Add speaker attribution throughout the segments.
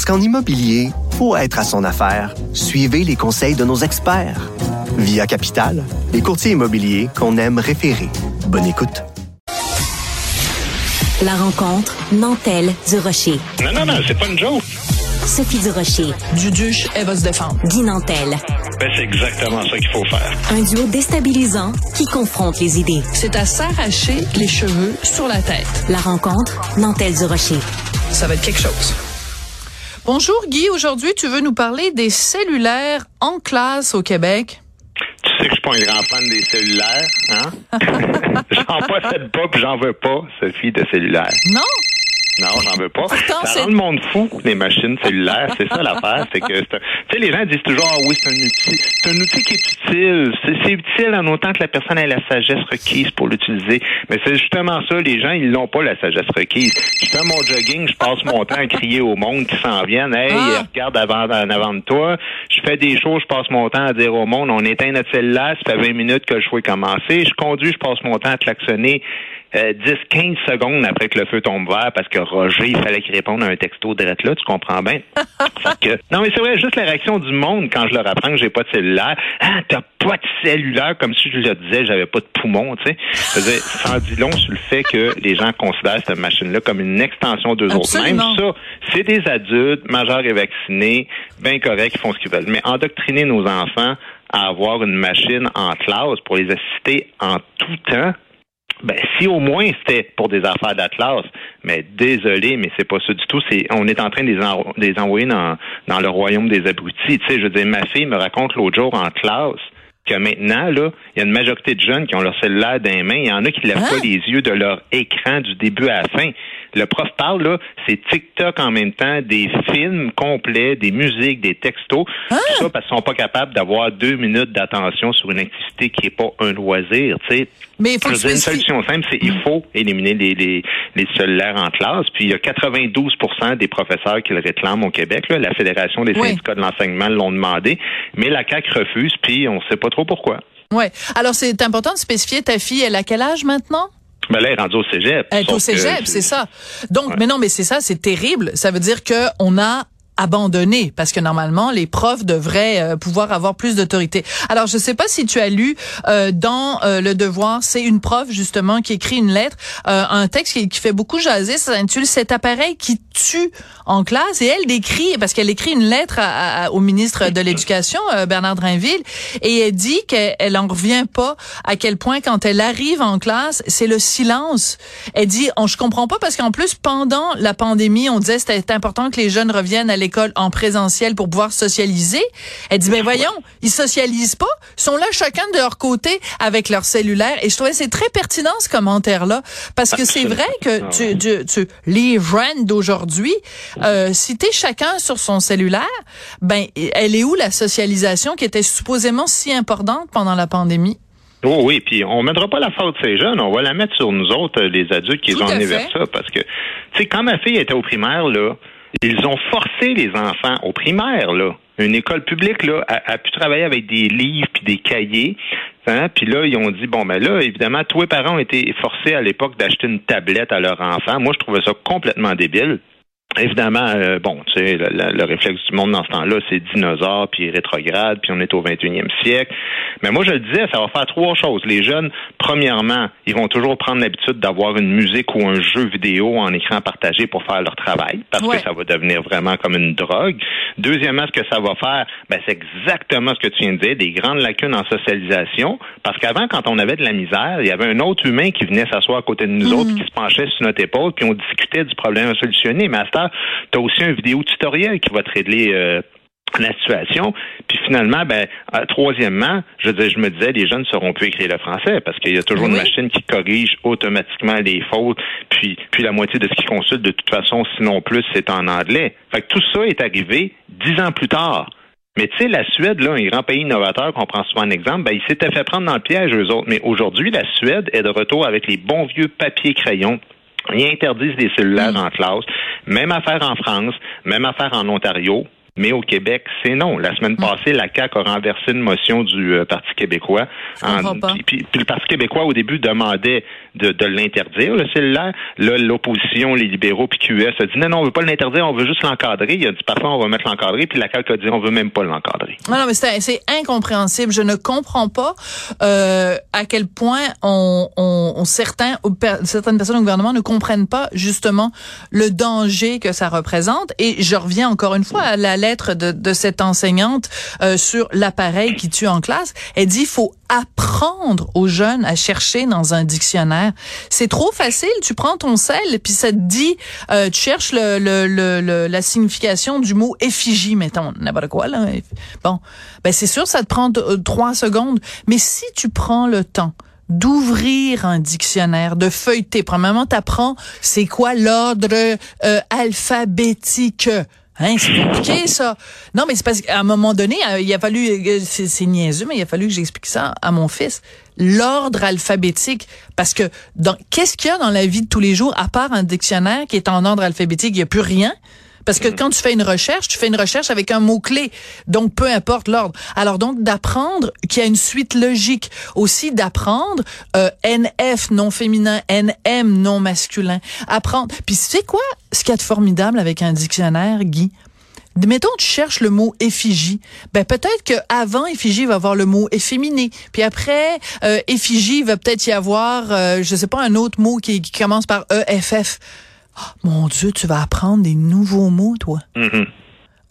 Speaker 1: Parce qu'en immobilier, pour être à son affaire, suivez les conseils de nos experts. Via Capital, les courtiers immobiliers qu'on aime référer. Bonne écoute.
Speaker 2: La rencontre Nantel du Rocher.
Speaker 3: Non, non, non, c'est pas une joke.
Speaker 2: Sophie du Rocher.
Speaker 4: Duduche, elle va se défendre.
Speaker 2: Guy Nantel.
Speaker 3: Ben, c'est exactement ça qu'il faut faire.
Speaker 2: Un duo déstabilisant qui confronte les idées.
Speaker 4: C'est à s'arracher les cheveux sur la tête.
Speaker 2: La rencontre Nantel du Rocher.
Speaker 4: Ça va être quelque chose. Bonjour Guy, aujourd'hui tu veux nous parler des cellulaires en classe au Québec?
Speaker 3: Tu sais que je suis pas un grand fan des cellulaires, hein? j'en possède pas puis j'en veux pas, Sophie, de cellulaire.
Speaker 4: Non?
Speaker 3: Non, j'en veux pas.
Speaker 4: Pourtant,
Speaker 3: ça
Speaker 4: c'est-
Speaker 3: rend le monde fou, les machines cellulaires. C'est ça l'affaire. C'est que, tu sais, les gens disent toujours, ah oui, c'est un outil. C'est un outil qui est utile. C'est, c'est utile en autant que la personne ait la sagesse requise pour l'utiliser. Mais c'est justement ça. Les gens, ils n'ont pas la sagesse requise. Je fais mon jogging, je passe mon temps à crier au monde qui s'en viennent. Hey,
Speaker 4: Ah.
Speaker 3: regarde avant, en avant de toi. Je fais des choses, je passe mon temps à dire au monde, on éteint notre cellulaire, ça fait 20 minutes que le show est commencé. Je conduis, je passe mon temps à klaxonner euh, 10, 15 secondes après que le feu tombe vert parce que Roger, il fallait qu'il réponde à un texto direct là, tu comprends bien? Que- non, mais c'est vrai, juste la réaction du monde quand je leur apprends que j'ai pas de cellulaire. Ah, t'as pas de cellulaire, comme si je leur disais j'avais pas de poumon, tu sais. Ça en dit long sur le fait que les gens considèrent cette machine-là comme une extension d'eux autres. Même ça, c'est des adultes, majeurs et vaccinés, bien corrects, qui font ce qu'ils veulent. Mais endoctriner nos enfants à avoir une machine en classe pour les assister en tout temps, ben, si au moins c'était pour des affaires d'Atlas, mais désolé, mais c'est pas ça du tout. C'est, on est en train de les, envoyer dans, dans le royaume des abrutis. Tu sais, je veux ma fille me raconte l'autre jour en classe que maintenant, là, il y a une majorité de jeunes qui ont leur cellulaire dans les mains. Il y en a qui ne lèvent
Speaker 4: Hein?
Speaker 3: pas les yeux de leur écran du début à la fin. Le prof parle, là, c'est TikTok en même temps, des films complets, des musiques, des textos. Tout ça parce qu'ils sont pas capables d'avoir deux minutes d'attention sur une activité qui est pas un loisir, tu sais.
Speaker 4: Mais il faut que
Speaker 3: une solution simple, c'est il faut éliminer les, les, les cellulaires en classe. Puis il y a 92% des professeurs qui le réclament au Québec. là. La Fédération des
Speaker 4: Oui.
Speaker 3: syndicats de l'enseignement l'ont demandé. Mais la CAQ refuse, puis on sait pas trop pourquoi.
Speaker 4: Ouais. Alors c'est important de spécifier ta fille, elle a quel âge maintenant?
Speaker 3: Ben là, elle est rendue au cégep.
Speaker 4: Elle est au cégep, c'est ça. Donc,
Speaker 3: Ouais.
Speaker 4: mais non, mais c'est ça, c'est terrible. Ça veut dire que on a abandonné parce que normalement les profs devraient euh, pouvoir avoir plus d'autorité. Alors je sais pas si tu as lu euh, dans euh, le devoir, c'est une prof justement qui écrit une lettre, euh, un texte qui, qui fait beaucoup jaser, ça s'intitule cet appareil qui tue en classe et elle décrit parce qu'elle écrit une lettre à- à- au ministre de l'Éducation euh, Bernard Drinville et elle dit qu'elle elle en revient pas à quel point quand elle arrive en classe, c'est le silence. Elle dit on je comprends pas parce qu'en plus pendant la pandémie, on disait c'était important que les jeunes reviennent à l'école en présentiel pour pouvoir socialiser. Elle dit ben voyons, ils socialisent pas, ils sont là chacun de leur côté avec leur cellulaire. Et je trouvais que c'est très pertinent ce commentaire là parce que c'est vrai que tu, tu, tu les jeunes d'aujourd'hui euh, si t'es chacun sur son cellulaire, ben elle est où la socialisation qui était supposément si importante pendant la pandémie?
Speaker 3: Oh oui, puis on mettra pas la faute de ces jeunes, on va la mettre sur nous autres, les adultes qui ont
Speaker 4: fait.
Speaker 3: vers ça, parce que, tu sais, quand ma fille était au primaire, là, ils ont forcé les enfants au primaire, là, une école publique, là, a, a pu travailler avec des livres puis des cahiers, hein, puis là, ils ont dit, bon, ben là, évidemment, tous les parents ont été forcés à l'époque d'acheter une tablette à leur enfant. Moi, je trouvais ça complètement débile. Évidemment, euh, bon, tu sais, le, le- le réflexe du monde dans ce temps-là, c'est dinosaure, puis rétrograde, puis on est au 21e siècle. Mais moi, je le disais, ça va faire trois choses. Les jeunes, premièrement, ils vont toujours prendre l'habitude d'avoir une musique ou un jeu vidéo en écran partagé pour faire leur travail, parce
Speaker 4: Ouais.
Speaker 3: que ça va devenir vraiment comme une drogue. Deuxièmement, ce que ça va faire, ben, c'est exactement ce que tu viens de dire, des grandes lacunes en socialisation, parce qu'avant, quand on avait de la misère, il y avait un autre humain qui venait s'asseoir à côté de nous autres, qui se penchait sur notre épaule, puis on discutait du problème à solutionner. Mais à tu as aussi un vidéo tutoriel qui va te régler euh, la situation. Puis finalement, ben, euh, troisièmement, je, je me disais, les jeunes ne sauront plus écrire le français parce qu'il y a toujours une machine qui corrige automatiquement les fautes. Puis, puis la moitié de ce qu'ils consultent, de toute façon, sinon plus, c'est en anglais. Fait que tout ça est arrivé dix ans plus tard. Mais tu sais, la Suède, là, un grand pays innovateur qu'on prend souvent en exemple, ben, ils s'étaient fait prendre dans le piège, eux autres. Mais aujourd'hui, la Suède est de retour avec les bons vieux papiers crayons. Ils interdisent les cellulaires en classe. Même affaire en France, même affaire en Ontario. Mais au Québec, c'est non. La semaine mm. passée, la CAQ a renversé une motion du euh, Parti québécois. puis, le Parti québécois, au début, demandait de, l'interdire, le cellulaire. Là, l'opposition, les libéraux, puis QS a dit non, non, on veut pas l'interdire, on veut juste l'encadrer. Il a dit parfois, on va mettre l'encadrer, puis la CAQ a dit on veut même pas l'encadrer.
Speaker 4: Non, non, mais c'est incompréhensible. Je ne comprends pas euh, à quel point on, on, certains, certaines personnes au gouvernement ne comprennent pas justement le danger que ça représente. Et je reviens encore une fois à la lettre de, de cette enseignante euh, sur l'appareil qui tue en classe. Elle dit il faut apprendre aux jeunes à chercher dans un dictionnaire. C'est trop facile. Tu prends ton sel puis ça te dit, euh, tu cherches le, le, le, la signification du mot effigie, mettons, n'importe quoi là. Bon, ben c'est sûr, ça te prend euh, trois secondes. Mais si tu prends le temps d'ouvrir un dictionnaire, de feuilleter. Premièrement, t'apprends c'est quoi l'ordre euh, alphabétique. Hein, c'est compliqué ça. Non, mais c'est parce qu'à un moment donné, euh, il a fallu, euh, c'est niaiseux, mais il a fallu que j'explique ça à mon fils. L'ordre alphabétique, parce que dans qu'est-ce qu'il y a dans la vie de tous les jours à part un dictionnaire qui est en ordre alphabétique, il y a plus rien. Parce que quand tu fais une recherche, tu fais une recherche avec un mot-clé. Donc, peu importe l'ordre. Alors donc, d'apprendre qu'il y a une suite logique. Aussi d'apprendre euh, NF non féminin, NM non masculin. Apprendre. Puis tu sais quoi? Ce qu'il y a de formidable avec un dictionnaire, Guy, Mettons, tu cherches le mot effigie. Ben peut-être que avant effigie il va avoir le mot efféminé. Puis après euh, effigie il va peut-être y avoir, euh, je sais pas, un autre mot qui, qui commence par EFF. Ah, mon Dieu, tu vas apprendre des nouveaux mots, toi. Mm-hmm.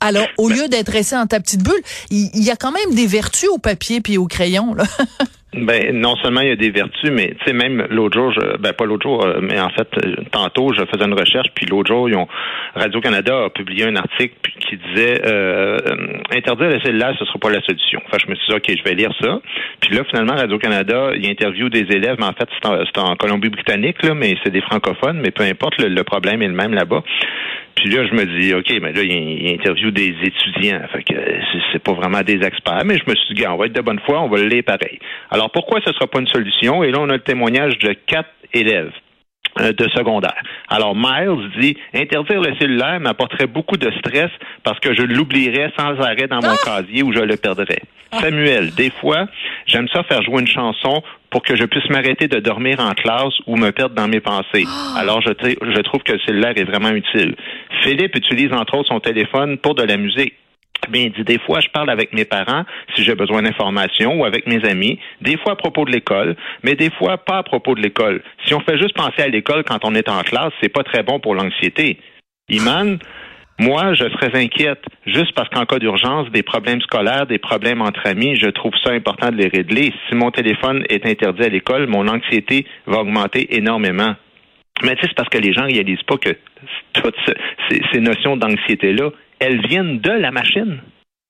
Speaker 4: Alors, au ben lieu d'être resté dans ta petite bulle, il, y a quand même des vertus au papier puis au crayon. Là.
Speaker 3: Ben non seulement il y a des vertus, mais tu sais même l'autre jour, je, ben pas l'autre jour, euh, mais en fait euh, tantôt je faisais une recherche puis l'autre jour ils ont Radio Canada a publié un article qui disait euh, interdire les cellulaires ce sera pas la solution. Enfin je me suis dit ok je vais lire ça. Puis là finalement Radio Canada il interviewe des élèves, mais en fait c'est en, Colombie-Britannique là, mais c'est des francophones, mais peu importe le, problème est le même là-bas. Puis là, je me dis, OK, mais là, il, interviewe des étudiants. Fait que c'est pas vraiment des experts. Mais je me suis dit, on va être de bonne foi, on va le lire pareil. Pourquoi ce ne sera pas une solution? Et là, on a le témoignage de quatre élèves euh, de secondaire. Alors Miles dit interdire le cellulaire m'apporterait beaucoup de stress parce que je l'oublierais sans arrêt dans mon ah! casier ou je le perdrais. Ah! Samuel, des fois, j'aime ça faire jouer une chanson pour que je puisse m'arrêter de dormir en classe ou me perdre dans mes pensées. Ah! Alors je, je trouve que le cellulaire est vraiment utile. Philippe utilise entre autres son téléphone pour de la musique. Bien, dit des fois, je parle avec mes parents si j'ai besoin d'informations ou avec mes amis, des fois à propos de l'école, mais des fois pas à propos de l'école. Si on fait juste penser à l'école quand on est en classe, c'est pas très bon pour l'anxiété. Iman, moi, je serais inquiète juste parce qu'en cas d'urgence, des problèmes scolaires, des problèmes entre amis, je trouve ça important de les régler. Si mon téléphone est interdit à l'école, mon anxiété va augmenter énormément. Mais tu sais, c'est parce que les gens réalisent pas que toutes ces notions d'anxiété-là, elles viennent de la machine.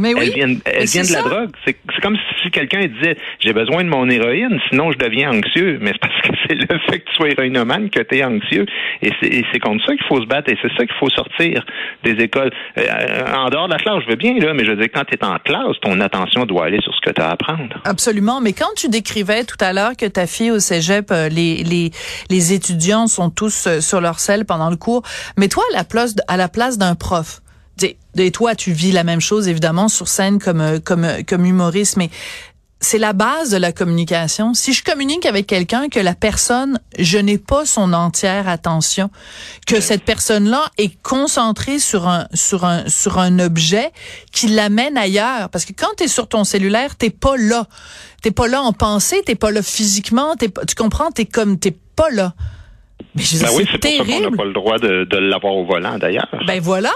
Speaker 4: Mais oui.
Speaker 3: Elles viennent, elles viennent de la drogue. C'est comme si quelqu'un disait j'ai besoin de mon héroïne, sinon je deviens anxieux. Mais c'est parce que c'est le fait que tu sois héroïnomane que tu es anxieux. Et c'est contre ça qu'il faut se battre et c'est ça qu'il faut sortir des écoles. Euh, en dehors de la classe, je veux bien, là, mais je veux dire, quand tu es en classe, ton attention doit aller sur ce que tu as à apprendre.
Speaker 4: Absolument. Mais quand tu décrivais tout à l'heure que ta fille au cégep, euh, les, les, les étudiants sont tous euh, sur leur selle pendant le cours, mais toi, à la place, à la place d'un prof, et toi, tu vis la même chose, évidemment, sur scène comme, euh, comme, euh, comme humoriste, mais c'est la base de la communication. Si je communique avec quelqu'un que la personne, je n'ai pas son entière attention, que cette personne-là est concentrée sur un sur un sur un objet qui l'amène ailleurs parce que quand tu es sur ton cellulaire, t'es pas là. T'es pas là en pensée, t'es pas là physiquement, t'es tu comprends, t'es comme t'es pas là.
Speaker 3: Mais je ben oui, c'est pour ça qu'on n'a pas le droit de, de l'avoir au volant d'ailleurs.
Speaker 4: Ben voilà.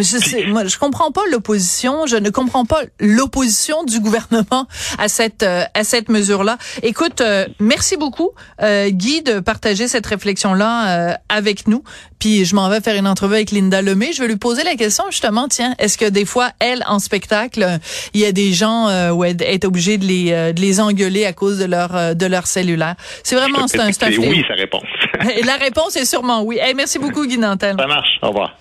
Speaker 4: Mais je, sais, moi, je comprends pas l'opposition. Je ne comprends pas l'opposition du gouvernement à cette euh, à cette mesure-là. Écoute, euh, merci beaucoup, euh, Guy, de partager cette réflexion-là avec nous. Puis je m'en vais faire une entrevue avec Linda Lemay. Je vais lui poser la question justement. Tiens, est-ce que des fois, elle, en spectacle, il y a des gens où elle est obligée de les de les engueuler à cause de leur de leur cellulaire? C'est vraiment c'est un,
Speaker 3: Oui, sa réponse.
Speaker 4: la réponse est sûrement oui. Hey, merci beaucoup, Guy Nantel.
Speaker 3: Ça marche. Au revoir.